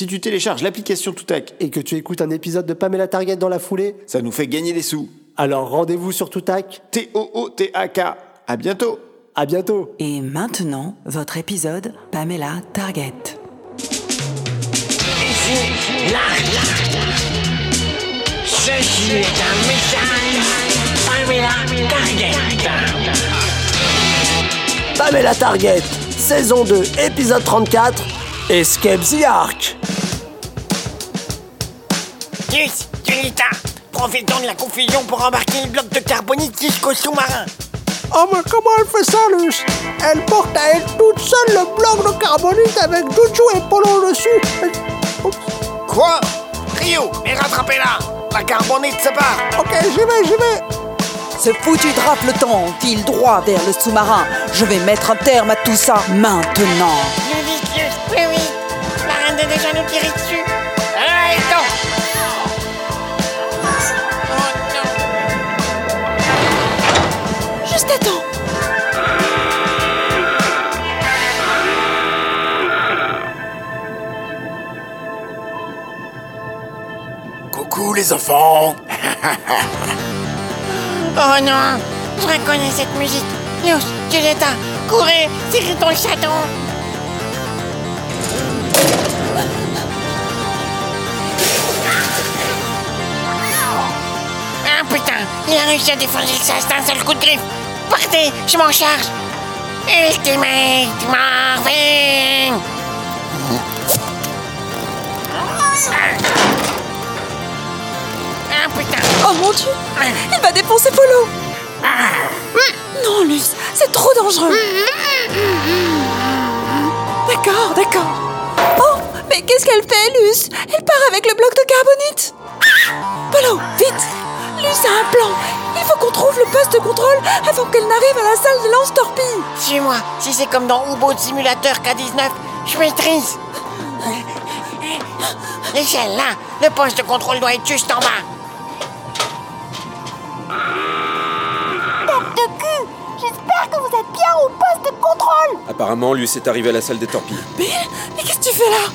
Si tu télécharges l'application Toutac, Et que tu écoutes un épisode de Pamela Target dans la foulée, ça nous fait gagner des sous. alors rendez-vous sur Toutac. T-O-O-T-A-K. À bientôt. À bientôt. Et maintenant, votre épisode Pamela Target. Ici, là, Ceci est un message. Pamela Target. Pamela Target, saison 2, épisode 34, Escape the Ark. Yes, Julita, profitons de la confusion pour embarquer le bloc de carbonite jusqu'au sous-marin. Oh mais comment elle fait ça, Luce? Elle porte à elle toute seule le bloc de carbonite avec Juju et Polo dessus. Elle-. Quoi? Rio, mais rattrapez-la La carbonite se part Ok, j'y vais, j'y vais. Ce foutu drafleton file droit vers le sous-marin. Je vais mettre un terme à tout ça maintenant. Plus vite, Luce, plus vite La reine est déjà nous tirer dessus Les enfants. Oh non Je reconnais cette musique. Luce, Julieta, courez C'est le chaton. Ah putain Il a réussi à défoncer le d'un seul coup de griffe. Partez, je m'en charge. Ultimate Marvin. Ah Oh mon dieu Il va défoncer Polo. Non, Luce, c'est trop dangereux. D'accord, d'accord. Oh, mais qu'est-ce qu'elle fait, Luce? Elle part avec le bloc de carbonite. Polo, vite. Luce a un plan. Il faut qu'on trouve le poste de contrôle avant qu'elle n'arrive à la salle de lance-torpille. Suis-moi, si c'est comme dans U-Boat Simulator K19, je maîtrise. L'échelle, là, le poste de contrôle doit être juste en bas. J'espère que vous êtes bien au poste de contrôle Apparemment, lui s'est arrivé à la salle des torpilles. Bill Mais qu'est-ce que tu fais là?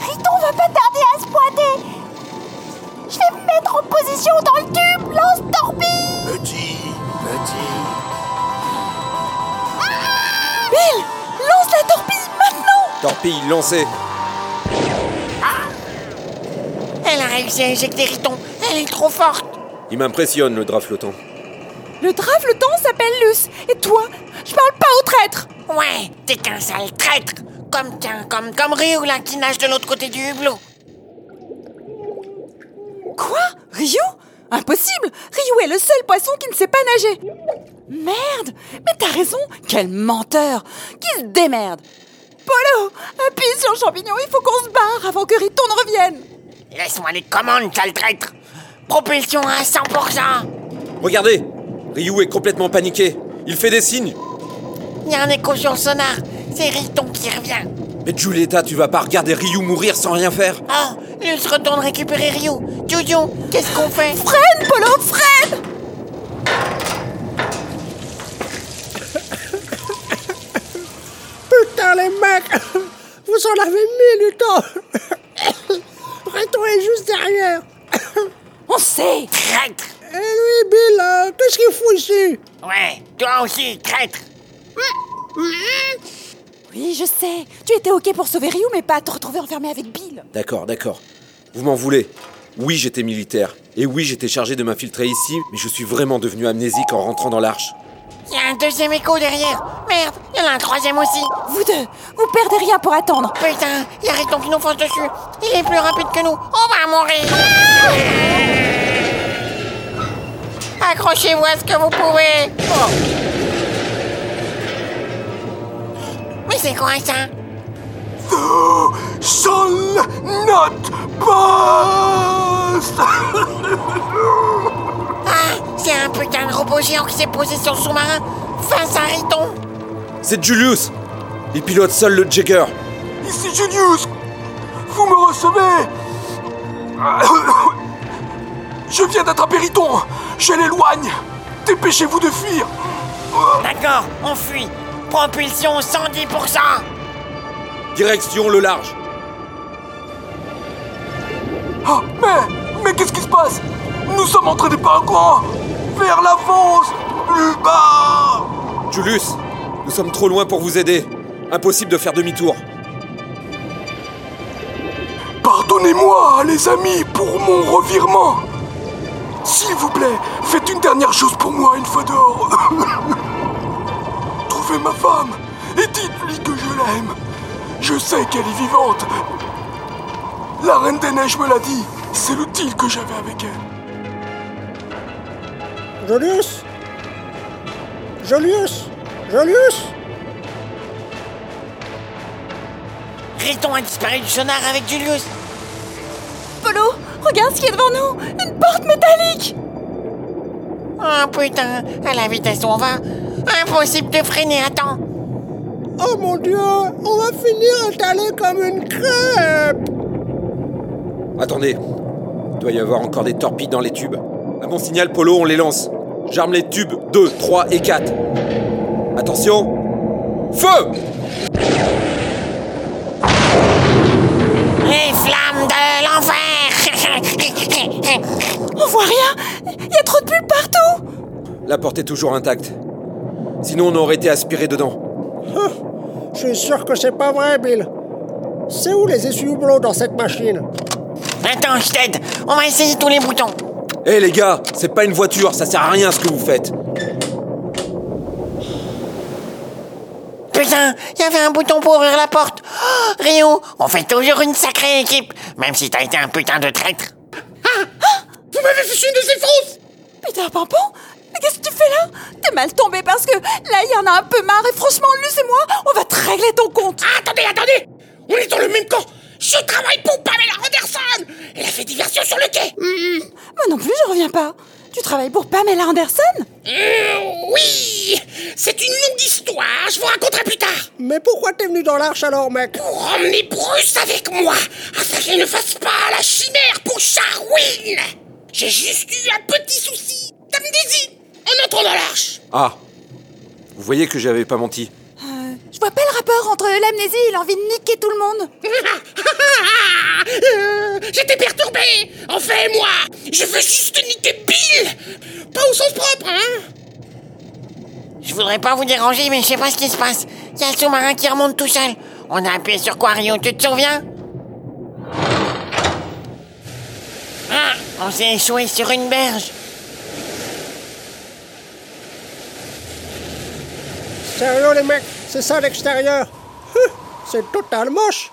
Riton va pas tarder à se pointer Je vais me mettre en position dans le tube Lance-torpille Petit, petit. Bill Lance la torpille maintenant Torpille lancée Elle a réussi à éjecter Riton. Elle est trop forte. Il m'impressionne, le drap flottant. Le drafleton s'appelle Luce. Et toi Je parle pas au traître. Ouais, t'es qu'un sale traître. Comme tiens, comme comme Ryu là qui nage de l'autre côté du hublot. Quoi? Ryu? Impossible! Ryu est le seul poisson qui ne sait pas nager. Merde! Mais t'as raison! Quel menteur! Qui se démerde? Polo Appuie sur le champignon, il faut qu'on se barre avant que Riton ne revienne. Laisse-moi les commandes, sale traître. Propulsion à 100%. Regardez Ryu est complètement paniqué. Il fait des signes. Il y a un écho sur le sonar. C'est Riton qui revient. Mais Julieta, tu vas pas regarder Ryu mourir sans rien faire Oh, Luce retourne récupérer Ryu. Jojo, qu'est-ce qu'on fait? Freine, Polo, freine Putain, les mecs Vous en avez mis du temps Riton est juste derrière On sait Traître Et lui, Bill, euh, qu'est-ce qu'il fout ici? Ouais, toi aussi, traître Oui, je sais Tu étais ok pour sauver Ryu, mais pas à te retrouver enfermé avec Bill D'accord, d'accord. Vous m'en voulez Oui, j'étais militaire. Et oui, j'étais chargé de m'infiltrer ici, mais je suis vraiment devenu amnésique en rentrant dans l'arche. Il y a un deuxième écho derrière. Merde, il y en a un troisième aussi. Vous deux, vous perdez rien pour attendre Putain, il y a Riton qui nous fonce dessus. Il est plus rapide que nous. On va mourir. Accrochez-vous à ce que vous pouvez. Oh. Mais c'est quoi ça? Sol not post Ah, c'est un putain de robot géant qui s'est posé sur le sous-marin face à Riton. C'est Julius Il pilote seul le Jagger. Ici Julius Vous me recevez? Je viens d'attraper Riton Je l'éloigne Dépêchez-vous de fuir D'accord, on fuit. Propulsion 110%. Direction le large. Ah, mais, mais qu'est-ce qui se passe? Nous sommes entrés des pingouins Vers l'avance Plus bas Julius, nous sommes trop loin pour vous aider. Impossible de faire demi-tour. Pardonnez-moi, les amis, pour mon revirement. S'il vous plaît, faites une dernière chose pour moi une fois dehors. Trouvez ma femme et dites-lui que je l'aime. Je sais qu'elle est vivante. La Reine des Neiges me l'a dit. C'est le deal que j'avais avec elle. Julius Julius Julius Riton a disparu du sonar avec Julius. Regarde ce qui est devant nous Une porte métallique Oh putain, à la vitesse où on va, impossible de freiner à temps. Oh mon dieu, on va finir étalé comme une crêpe Attendez, il doit y avoir encore des torpilles dans les tubes. À mon signal, Polo, on les lance. J'arme les tubes 2, 3 et 4. Attention Feu Les flammes de l'enfer On voit rien Il y a trop de bulles partout La porte est toujours intacte. Sinon, on aurait été aspiré dedans. Je suis sûr que c'est pas vrai, Bill. C'est où les essuie-houblons dans cette machine? Attends, je t'aide. On va essayer tous les boutons. Hé les gars, c'est pas une voiture, ça sert à rien ce que vous faites. Putain, il y avait un bouton pour ouvrir la porte. Oh, Rio, on fait toujours une sacrée équipe, même si t'as été un putain de traître. Vous m'avez fichu une de ces fausses! Peter Pimpon Mais qu'est-ce que tu fais là? T'es mal tombé parce que là, il y en a un peu marre et franchement, Luce et moi, on va te régler ton compte. Attendez, attendez! On est dans le même camp! Je travaille pour Pamela Anderson! Elle a fait diversion sur le quai! Moi non plus, je reviens pas. Tu travailles pour Pamela Anderson? Euh, Oui! C'est une longue histoire, je vous raconterai plus tard. Mais pourquoi t'es venu dans l'arche alors, mec? Pour emmener Bruce avec moi, afin qu'il ne fasse pas la chimère pour Charwin. J'ai juste eu un petit souci d'amnésie en entrant dans l'arche. Ah Vous voyez que j'avais pas menti. Euh, Je vois pas le rapport entre l'amnésie et l'envie de niquer tout le monde. Euh, J'étais perturbé. Enfin, moi, je veux juste Pas au sens propre, hein. Je voudrais pas vous déranger, mais je sais pas ce qui se passe. Il y a un sous-marin qui remonte tout seul. On a appuyé sur quoi, Rio? Tu te souviens? Ah, on s'est échoué sur une berge. Sérieux, les mecs C'est ça l'extérieur. C'est total moche.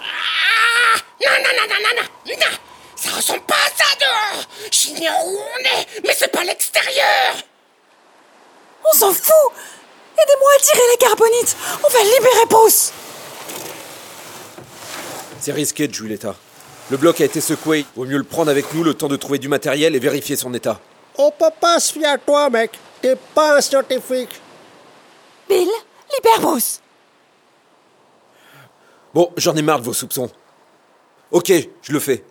Ah Non, non, non, non, non, non, non Ça ressemble pas à ça dehors J'ignore où on est, mais c'est pas l'extérieur On s'en fout Aidez-moi à tirer la carbonite On va libérer Bruce C'est risqué, Julieta. Le bloc a été secoué. Vaut mieux le prendre avec nous le temps de trouver du matériel et vérifier son état. On peut pas se fier à toi, mec T'es pas un scientifique Bill, libère Bruce Bon, j'en ai marre de vos soupçons. Ok, je le fais.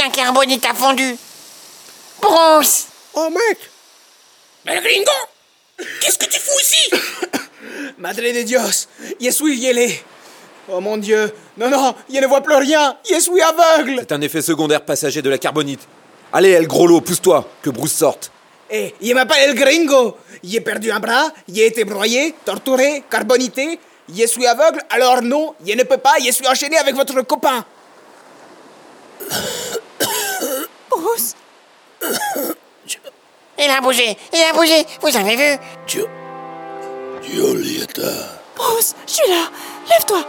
La carbonite a fondu. Bruce Oh, mec Mais le gringo Qu'est-ce que tu fous ici? Madre de Dios, je suis gelé. Oh mon Dieu, non, non, je ne vois plus rien, je suis aveugle. C'est un effet secondaire passager de la carbonite. Allez, El Grolo, pousse-toi, que Bruce sorte. Eh, je m'appelle El Gringo. J'ai perdu un bras, j'ai été broyé, torturé, carbonité. Je suis aveugle, alors non, je ne peux pas, je suis enchaîné avec votre copain. Il a bougé, il a bougé, vous avez vu? Julieta, Bruce, je suis là Lève-toi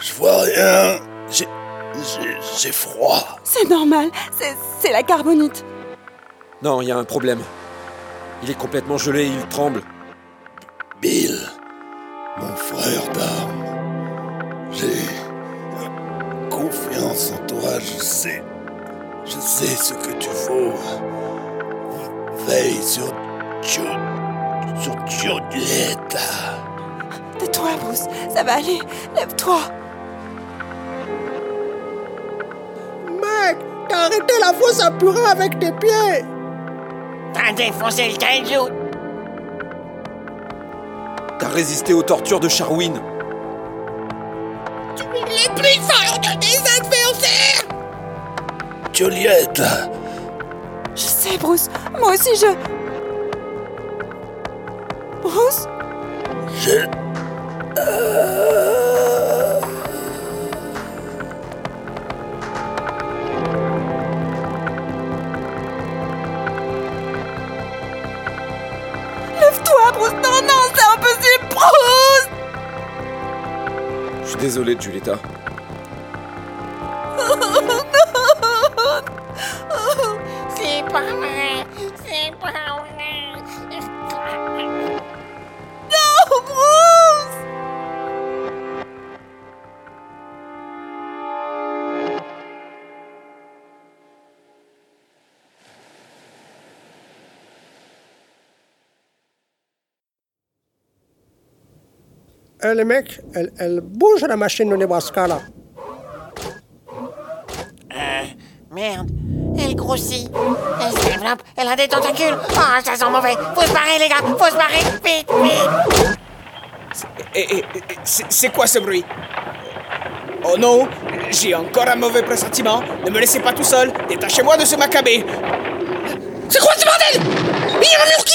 je vois rien. J'ai. j'ai- j'ai froid. C'est normal, c'est c'est la carbonite. Non, il y a un problème. Il est complètement gelé, il tremble. Bill, mon frère d'armes. J'ai confiance en toi, je sais. Je sais ce que tu vaux. Veille sur Jo... sur Julieta. Tais-toi, Bruce, ça va aller. Lève-toi Mec T'as arrêté la fosse à purin avec tes pieds T'as défoncé le kaiju résister aux tortures de Charwin. Tu es plus forts des adversaires Juliette, Je sais, Bruce. Moi aussi, je. Bruce? Je... Lève-toi, Bruce Non, non, c'est impossible, Bruce Je suis désolé, Julieta. Eh, les mecs, elle, elle bouge la machine de Nebraska là. Merde. Elle grossit. Elle se développe. Elle a des tentacules. Oh, ça sent mauvais. Faut se barrer, les gars. Faut se barrer. Vite, vite. C'est quoi ce bruit? Oh non, j'ai encore un mauvais pressentiment. Ne me laissez pas tout seul. Détachez-moi de ce macabé. C'est quoi ce bordel? Il y a un mur qui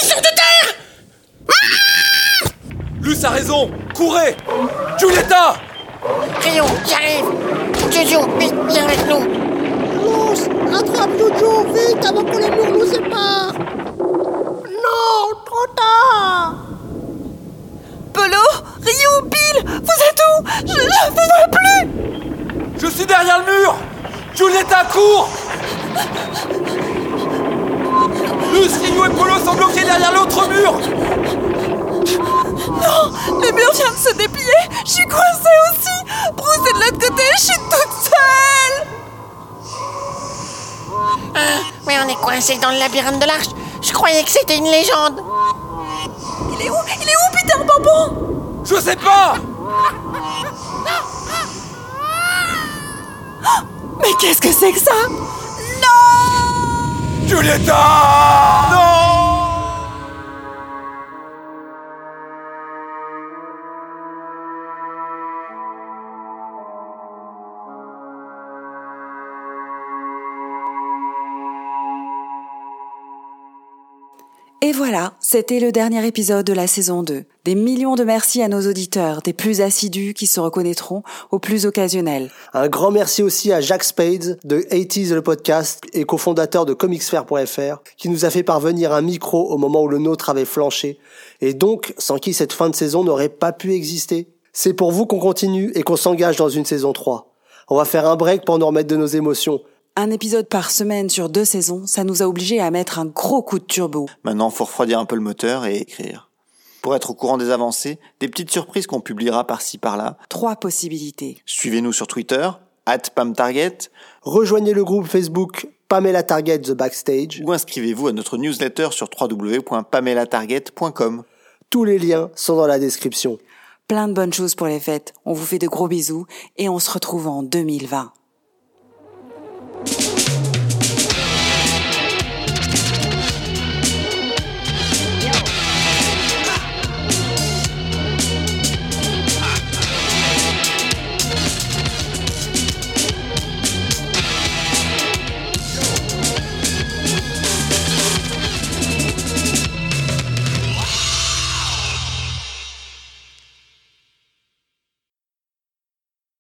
Raison Courez Julieta Rio, j'arrive. Jojo, vite, viens avec nous. Lance, attrape Jojo, vite avant que le mur nous sépare. Non, trop tard. Polo Ryu Bill Vous êtes où? Je ne vous vois plus Je suis derrière le mur Julieta, cours Luce, Ryu et Polo sont bloqués derrière l'autre mur Non Le mur vient de se déplier. Je suis coincée aussi. Bruce est de l'autre côté, je suis toute seule. Ah, mais on est coincé dans le labyrinthe de l'arche. Je croyais que c'était une légende. Il est où? Il est où, Peter Bambon Je sais pas. Mais qu'est-ce que c'est que ça? Non! Julieta Et voilà, c'était le dernier épisode de la saison 2. Des millions de merci à nos auditeurs, des plus assidus qui se reconnaîtront aux plus occasionnels. Un grand merci aussi à Jacques Spades de 80s le podcast et cofondateur de comicsfair.fr qui nous a fait parvenir un micro au moment où le nôtre avait flanché et donc sans qui cette fin de saison n'aurait pas pu exister. C'est pour vous qu'on continue et qu'on s'engage dans une saison 3. On va faire un break pour nous remettre de nos émotions. Un épisode par semaine sur deux saisons, ça nous a obligés à mettre un gros coup de turbo. Maintenant, faut refroidir un peu le moteur et écrire. Pour être au courant des avancées, des petites surprises qu'on publiera par-ci par-là. Trois possibilités. Suivez-nous sur Twitter, at PamTarget, Rejoignez le groupe Facebook Pamela Target The Backstage. ou inscrivez-vous à notre newsletter sur www.pamelatarget.com. Tous les liens sont dans la description. Plein de bonnes choses pour les fêtes. On vous fait de gros bisous et on se retrouve en 2020.